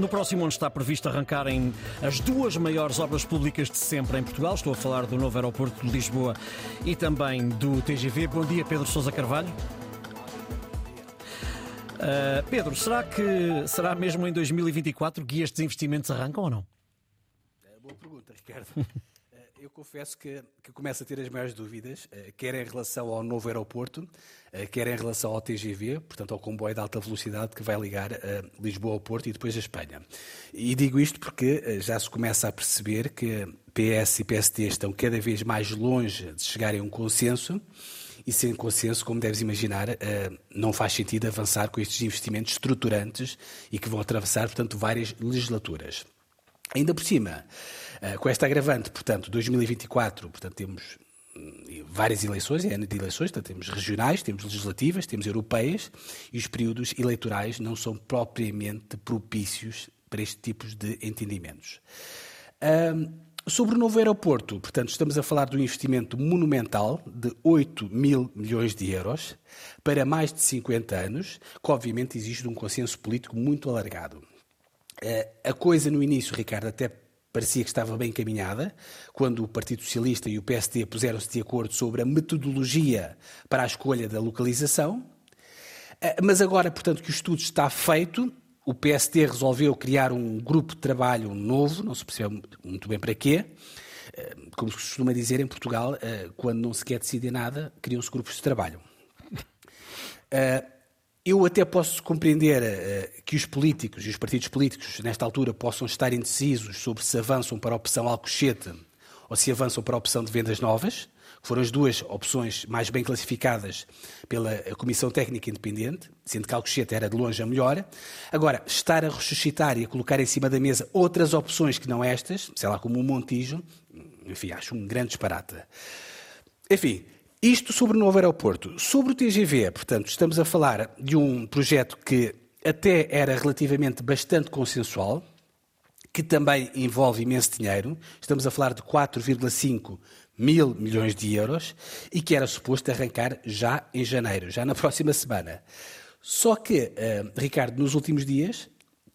No próximo ano está previsto arrancarem as duas maiores obras públicas de sempre em Portugal. Estou a falar do novo aeroporto de Lisboa e também do TGV. Bom dia, Pedro Sousa Carvalho. Uh, Pedro, será que será mesmo em 2024 que estes investimentos arrancam ou não? É, boa pergunta, Ricardo. Eu confesso que, que começo a ter as maiores dúvidas, eh, quer em relação ao novo aeroporto, eh, quer em relação ao TGV, portanto ao comboio de alta velocidade que vai ligar eh, Lisboa ao Porto e depois a Espanha. E digo isto porque já se começa a perceber que PS e PST estão cada vez mais longe de chegarem a um consenso e sem consenso, como deves imaginar, não faz sentido avançar com estes investimentos estruturantes e que vão atravessar, portanto, várias legislaturas. Ainda por cima, eh, com esta agravante, portanto, 2024, portanto, temos hum, várias eleições, é ano de eleições, portanto, temos regionais, temos legislativas, temos europeias, e os períodos eleitorais não são propriamente propícios para este tipo de entendimentos. Um, sobre o novo aeroporto, portanto, estamos a falar de um investimento monumental de 8 mil milhões de euros para mais de 50 anos, que obviamente exige um consenso político muito alargado. Eh, a coisa no início, Ricardo, até parecia que estava bem encaminhada, quando o Partido Socialista e o PSD puseram-se de acordo sobre a metodologia para a escolha da localização. Eh, mas agora, portanto, que o estudo está feito, o PSD resolveu criar um grupo de trabalho novo, não se percebe muito bem para quê. Eh, como se costuma dizer em Portugal, quando não se quer decidir nada, criam-se grupos de trabalho. Eu até posso compreender uh, que os políticos e os partidos políticos, nesta altura, possam estar indecisos sobre se avançam para a opção Alcochete ou se avançam para a opção de vendas novas, que foram as duas opções mais bem classificadas pela Comissão Técnica Independente, sendo que Alcochete era de longe a melhor. Agora, estar a ressuscitar e a colocar em cima da mesa outras opções que não estas, sei lá, como o Montijo, enfim, acho um grande disparate. Enfim, isto sobre o novo aeroporto. Sobre o TGV, portanto, estamos a falar de um projeto que até era relativamente bastante consensual, que também envolve imenso dinheiro. Estamos a falar de 4,5 mil milhões de euros e que era suposto arrancar já em janeiro, já na próxima semana. Só que, uh, Ricardo, nos últimos dias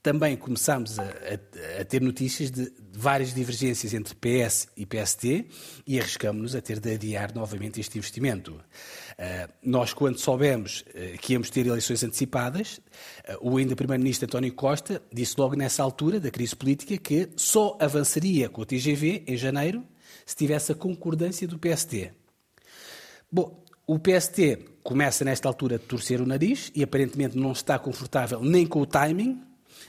também começámos a, a, a ter notícias de, várias divergências entre PS e PST e arriscamos-nos a ter de adiar novamente este investimento. Uh, nós, quando soubemos uh, que íamos ter eleições antecipadas, uh, o ainda Primeiro-Ministro António Costa disse logo nessa altura da crise política que só avançaria com o TGV em janeiro se tivesse a concordância do PST. Bom, o PST começa nesta altura a torcer o nariz e aparentemente não está confortável nem com o timing,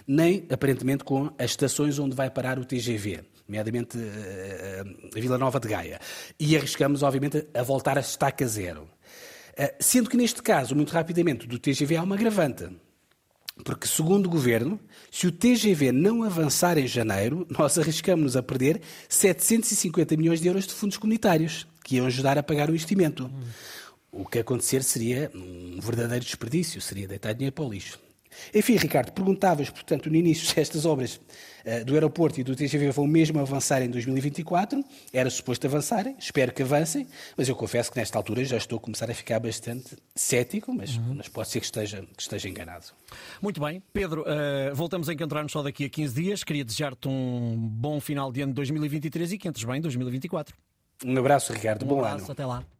nem aparentemente com as estações onde vai parar o TGV nomeadamente eh, a Vila Nova de Gaia. E arriscamos, obviamente, a voltar a estaca zero. Eh, sendo que, neste caso, muito rapidamente, do TGV há uma agravante. Porque, segundo o Governo, se o TGV não avançar em janeiro, nós arriscamos a perder 750 milhões de euros de fundos comunitários, que iam ajudar a pagar o investimento. O que acontecer seria um verdadeiro desperdício, seria deitar dinheiro para o lixo. Enfim, Ricardo, perguntavas, portanto, no início se estas obras uh, do aeroporto e do TGV vão mesmo avançar em 2024. Era suposto avançarem, espero que avancem, mas eu confesso que nesta altura já estou a começar a ficar bastante cético, mas, uhum. mas pode ser que esteja, que esteja enganado. Muito bem. Pedro, uh, voltamos a encontrar-nos só daqui a 15 dias. Queria desejar-te um bom final de ano de 2023 e que entres bem em 2024. Um abraço, Ricardo. Um bom abraço, ano. Até lá.